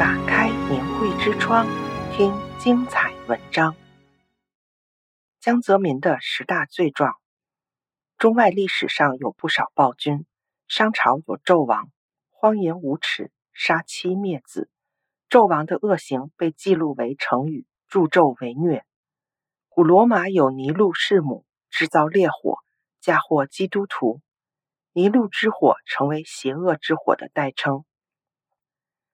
打开名汇之窗，听精彩文章。江泽民的十大罪状：中外历史上有不少暴君，商朝有纣王，荒淫无耻，杀妻灭子。纣王的恶行被记录为成语“助纣为虐”。古罗马有尼禄弑母，制造烈火，嫁祸基督徒。尼禄之火成为邪恶之火的代称。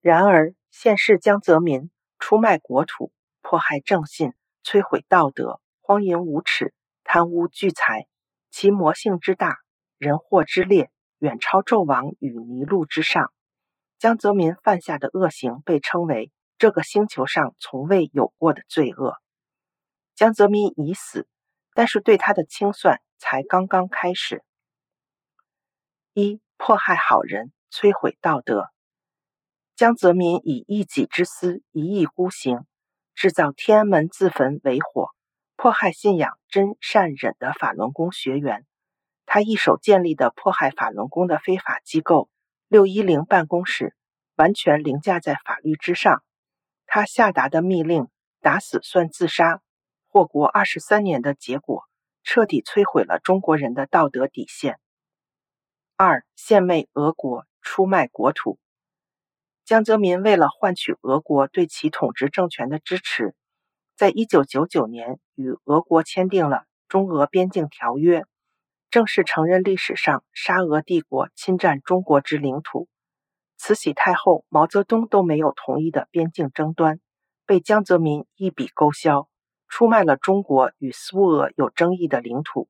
然而，现世江泽民出卖国土、迫害正信、摧毁道德、荒淫无耻、贪污聚财，其魔性之大、人祸之烈，远超纣王与尼禄之上。江泽民犯下的恶行被称为这个星球上从未有过的罪恶。江泽民已死，但是对他的清算才刚刚开始。一、迫害好人，摧毁道德。江泽民以一己之私，一意孤行，制造天安门自焚为火，迫害信仰真善忍的法轮功学员。他一手建立的迫害法轮功的非法机构“六一零办公室”，完全凌驾在法律之上。他下达的密令“打死算自杀”，祸国二十三年的结果，彻底摧毁了中国人的道德底线。二、献媚俄国，出卖国土。江泽民为了换取俄国对其统治政权的支持，在一九九九年与俄国签订了中俄边境条约，正式承认历史上沙俄帝国侵占中国之领土。慈禧太后、毛泽东都没有同意的边境争端，被江泽民一笔勾销，出卖了中国与苏俄有争议的领土，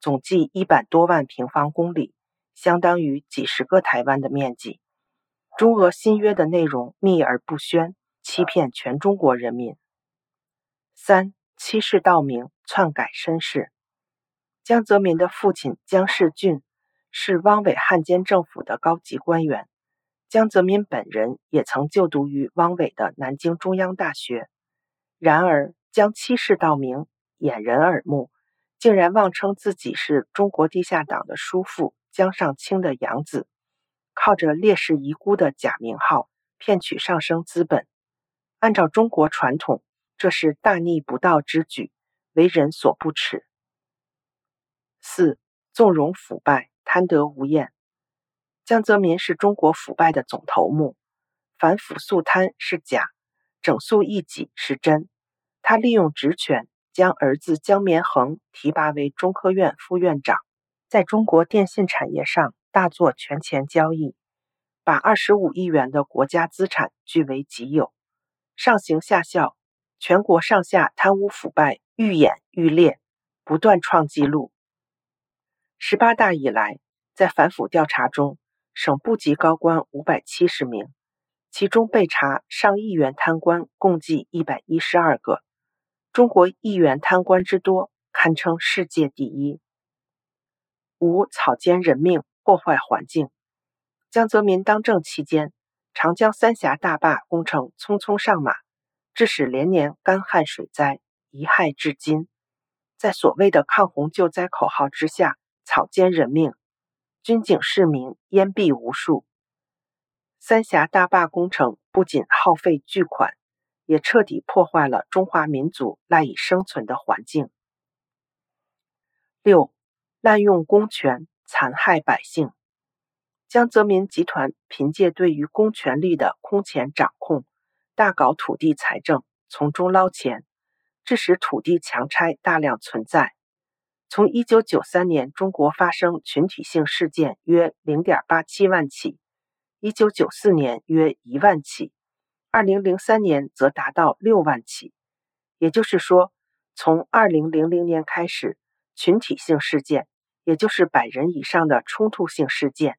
总计一百多万平方公里，相当于几十个台湾的面积。中俄新约的内容秘而不宣，欺骗全中国人民。三、欺世盗名，篡改身世。江泽民的父亲江世俊是汪伪汉奸政府的高级官员，江泽民本人也曾就读于汪伪的南京中央大学。然而，江欺世盗名，掩人耳目，竟然妄称自己是中国地下党的叔父江上清的养子。靠着烈士遗孤的假名号骗取上升资本，按照中国传统，这是大逆不道之举，为人所不齿。四、纵容腐败，贪得无厌。江泽民是中国腐败的总头目，反腐肃贪是假，整肃异己是真。他利用职权，将儿子江绵恒提拔为中科院副院长，在中国电信产业上。大做权钱交易，把二十五亿元的国家资产据为己有，上行下效，全国上下贪污腐败愈演愈烈，不断创纪录。十八大以来，在反腐调查中，省部级高官五百七十名，其中被查上亿元贪官共计一百一十二个，中国亿元贪官之多，堪称世界第一。五、草菅人命。破坏环境。江泽民当政期间，长江三峡大坝工程匆匆上马，致使连年干旱水灾，遗害至今。在所谓的抗洪救灾口号之下，草菅人命，军警市民淹毙无数。三峡大坝工程不仅耗费巨款，也彻底破坏了中华民族赖以生存的环境。六、滥用公权。残害百姓，江泽民集团凭借对于公权力的空前掌控，大搞土地财政，从中捞钱，致使土地强拆大量存在。从一九九三年中国发生群体性事件约零点八七万起，一九九四年约一万起，二零零三年则达到六万起。也就是说，从二零零零年开始，群体性事件。也就是百人以上的冲突性事件，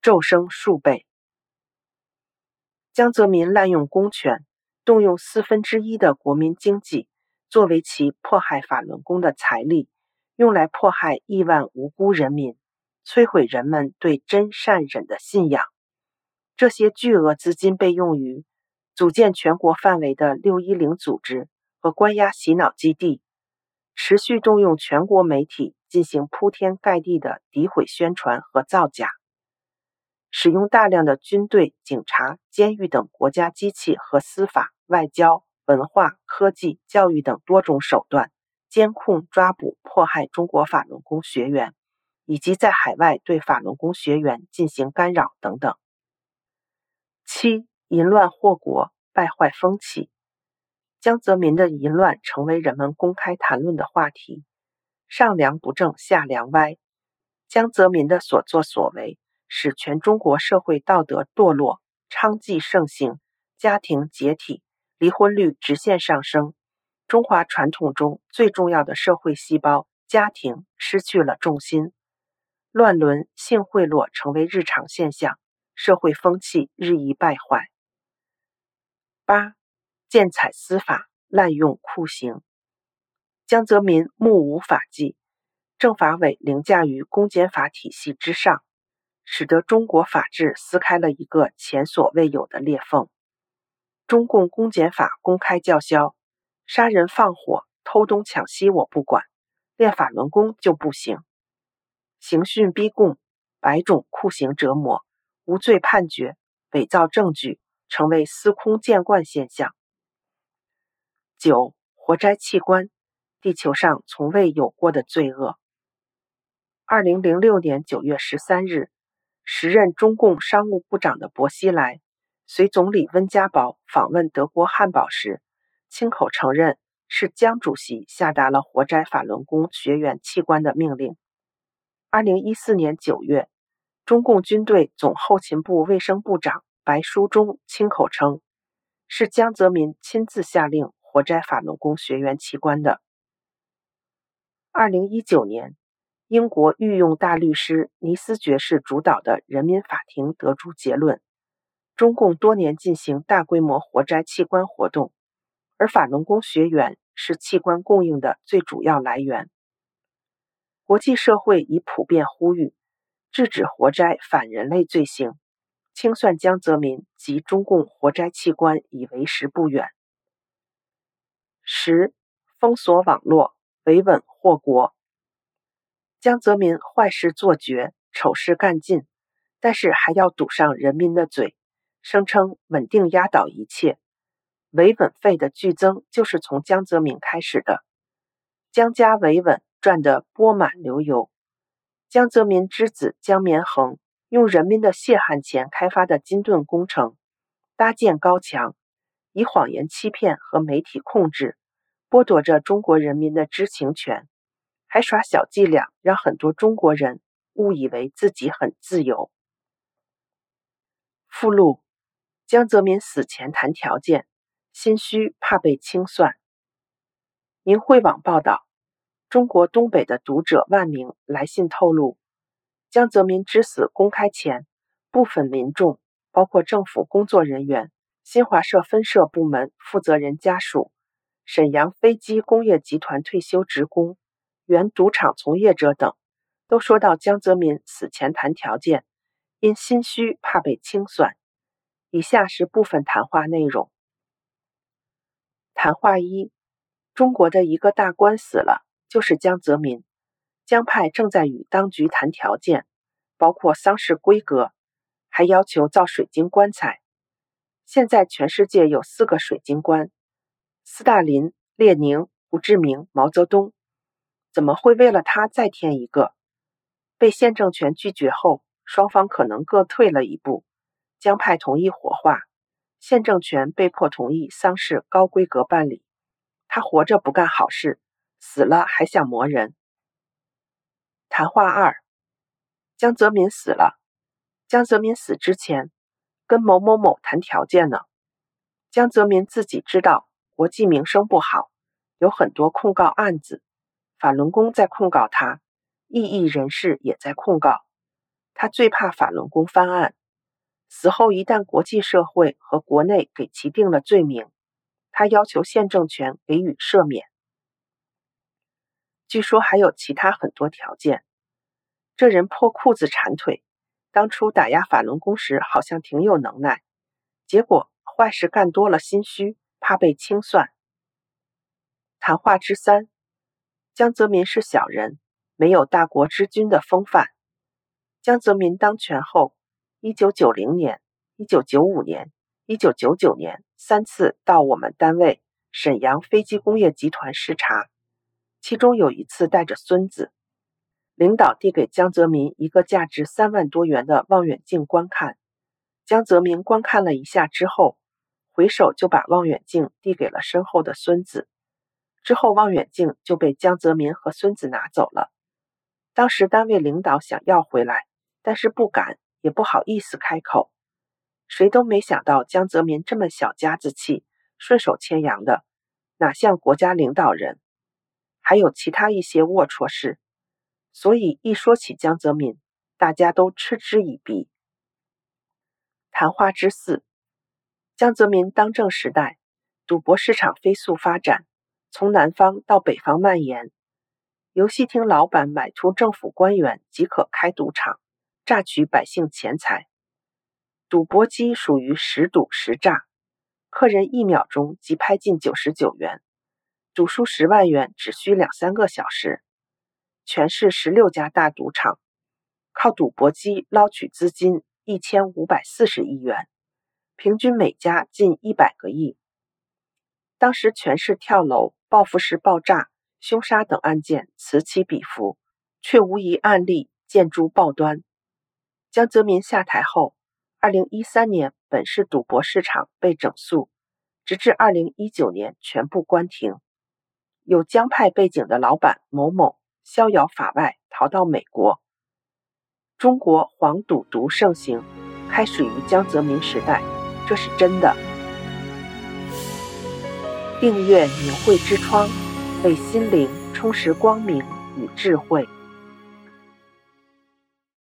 骤升数倍。江泽民滥用公权，动用四分之一的国民经济作为其迫害法轮功的财力，用来迫害亿万无辜人民，摧毁人们对真善忍的信仰。这些巨额资金被用于组建全国范围的六一零组织和关押洗脑基地，持续动用全国媒体。进行铺天盖地的诋毁宣传和造假，使用大量的军队、警察、监狱等国家机器和司法、外交、文化、科技、教育等多种手段监控、抓捕、迫害中国法轮功学员，以及在海外对法轮功学员进行干扰等等。七、淫乱祸国，败坏风气。江泽民的淫乱成为人们公开谈论的话题。上梁不正下梁歪，江泽民的所作所为使全中国社会道德堕落，娼妓盛行，家庭解体，离婚率直线上升。中华传统中最重要的社会细胞——家庭失去了重心，乱伦、性贿赂成为日常现象，社会风气日益败坏。八、敛财司法，滥用酷刑。江泽民目无法纪，政法委凌驾于公检法体系之上，使得中国法治撕开了一个前所未有的裂缝。中共公检法公开叫嚣：杀人放火、偷东抢西我不管，练法轮功就不行。刑讯逼供、百种酷刑折磨、无罪判决、伪造证据，成为司空见惯现象。九、活摘器官。地球上从未有过的罪恶。二零零六年九月十三日，时任中共商务部长的薄熙来随总理温家宝访问德国汉堡时，亲口承认是江主席下达了活摘法轮功学员器官的命令。二零一四年九月，中共军队总后勤部卫生部长白书忠亲口称，是江泽民亲自下令活摘法轮功学员器官的。二零一九年，英国御用大律师尼斯爵士主导的人民法庭得出结论：中共多年进行大规模活摘器官活动，而法轮功学员是器官供应的最主要来源。国际社会已普遍呼吁制止活摘反人类罪行，清算江泽民及中共活摘器官已为时不远。十、封锁网络。维稳祸国，江泽民坏事做绝，丑事干尽，但是还要堵上人民的嘴，声称稳定压倒一切。维稳费的剧增就是从江泽民开始的。江家维稳赚得钵满流油。江泽民之子江绵恒用人民的血汗钱开发的金盾工程，搭建高墙，以谎言欺骗和媒体控制。剥夺着中国人民的知情权，还耍小伎俩，让很多中国人误以为自己很自由。附录：江泽民死前谈条件，心虚怕被清算。明慧网报道，中国东北的读者万明来信透露，江泽民之死公开前，部分民众，包括政府工作人员、新华社分社部门负责人家属。沈阳飞机工业集团退休职工、原赌场从业者等，都说到江泽民死前谈条件，因心虚怕被清算。以下是部分谈话内容：谈话一，中国的一个大官死了，就是江泽民。江派正在与当局谈条件，包括丧事规格，还要求造水晶棺材。现在全世界有四个水晶棺。斯大林、列宁、胡志明、毛泽东，怎么会为了他再添一个？被县政权拒绝后，双方可能各退了一步。江派同意火化，县政权被迫同意丧事高规格办理。他活着不干好事，死了还想磨人。谈话二：江泽民死了，江泽民死之前跟某某某谈条件呢。江泽民自己知道。国际名声不好，有很多控告案子，法轮功在控告他，异议人士也在控告他，最怕法轮功翻案。死后一旦国际社会和国内给其定了罪名，他要求现政权给予赦免。据说还有其他很多条件。这人破裤子缠腿，当初打压法轮功时好像挺有能耐，结果坏事干多了，心虚。怕被清算。谈话之三，江泽民是小人，没有大国之君的风范。江泽民当权后，一九九零年、一九九五年、一九九九年三次到我们单位沈阳飞机工业集团视察，其中有一次带着孙子。领导递给江泽民一个价值三万多元的望远镜观看，江泽民观看了一下之后，回手就把望远镜递给了身后的孙子。之后，望远镜就被江泽民和孙子拿走了。当时单位领导想要回来，但是不敢，也不好意思开口。谁都没想到江泽民这么小家子气、顺手牵羊的，哪像国家领导人？还有其他一些龌龊事。所以一说起江泽民，大家都嗤之以鼻。谈话之四：江泽民当政时代，赌博市场飞速发展，从南方到北方蔓延。游戏厅老板买通政府官员即可开赌场，榨取百姓钱财。赌博机属于实赌实诈，客人一秒钟即拍进九十九元，赌输十万元只需两三个小时。全市十六家大赌场靠赌博机捞取资金一千五百四十亿元，平均每家近一百个亿。当时全市跳楼、报复式爆炸。凶杀等案件此起彼伏，却无一案例见诸报端。江泽民下台后，二零一三年本市赌博市场被整肃，直至二零一九年全部关停。有江派背景的老板某某逍遥法外，逃到美国。中国黄赌毒盛行，开始于江泽民时代，这是真的。订阅明慧之窗。为心灵充实光明与智慧。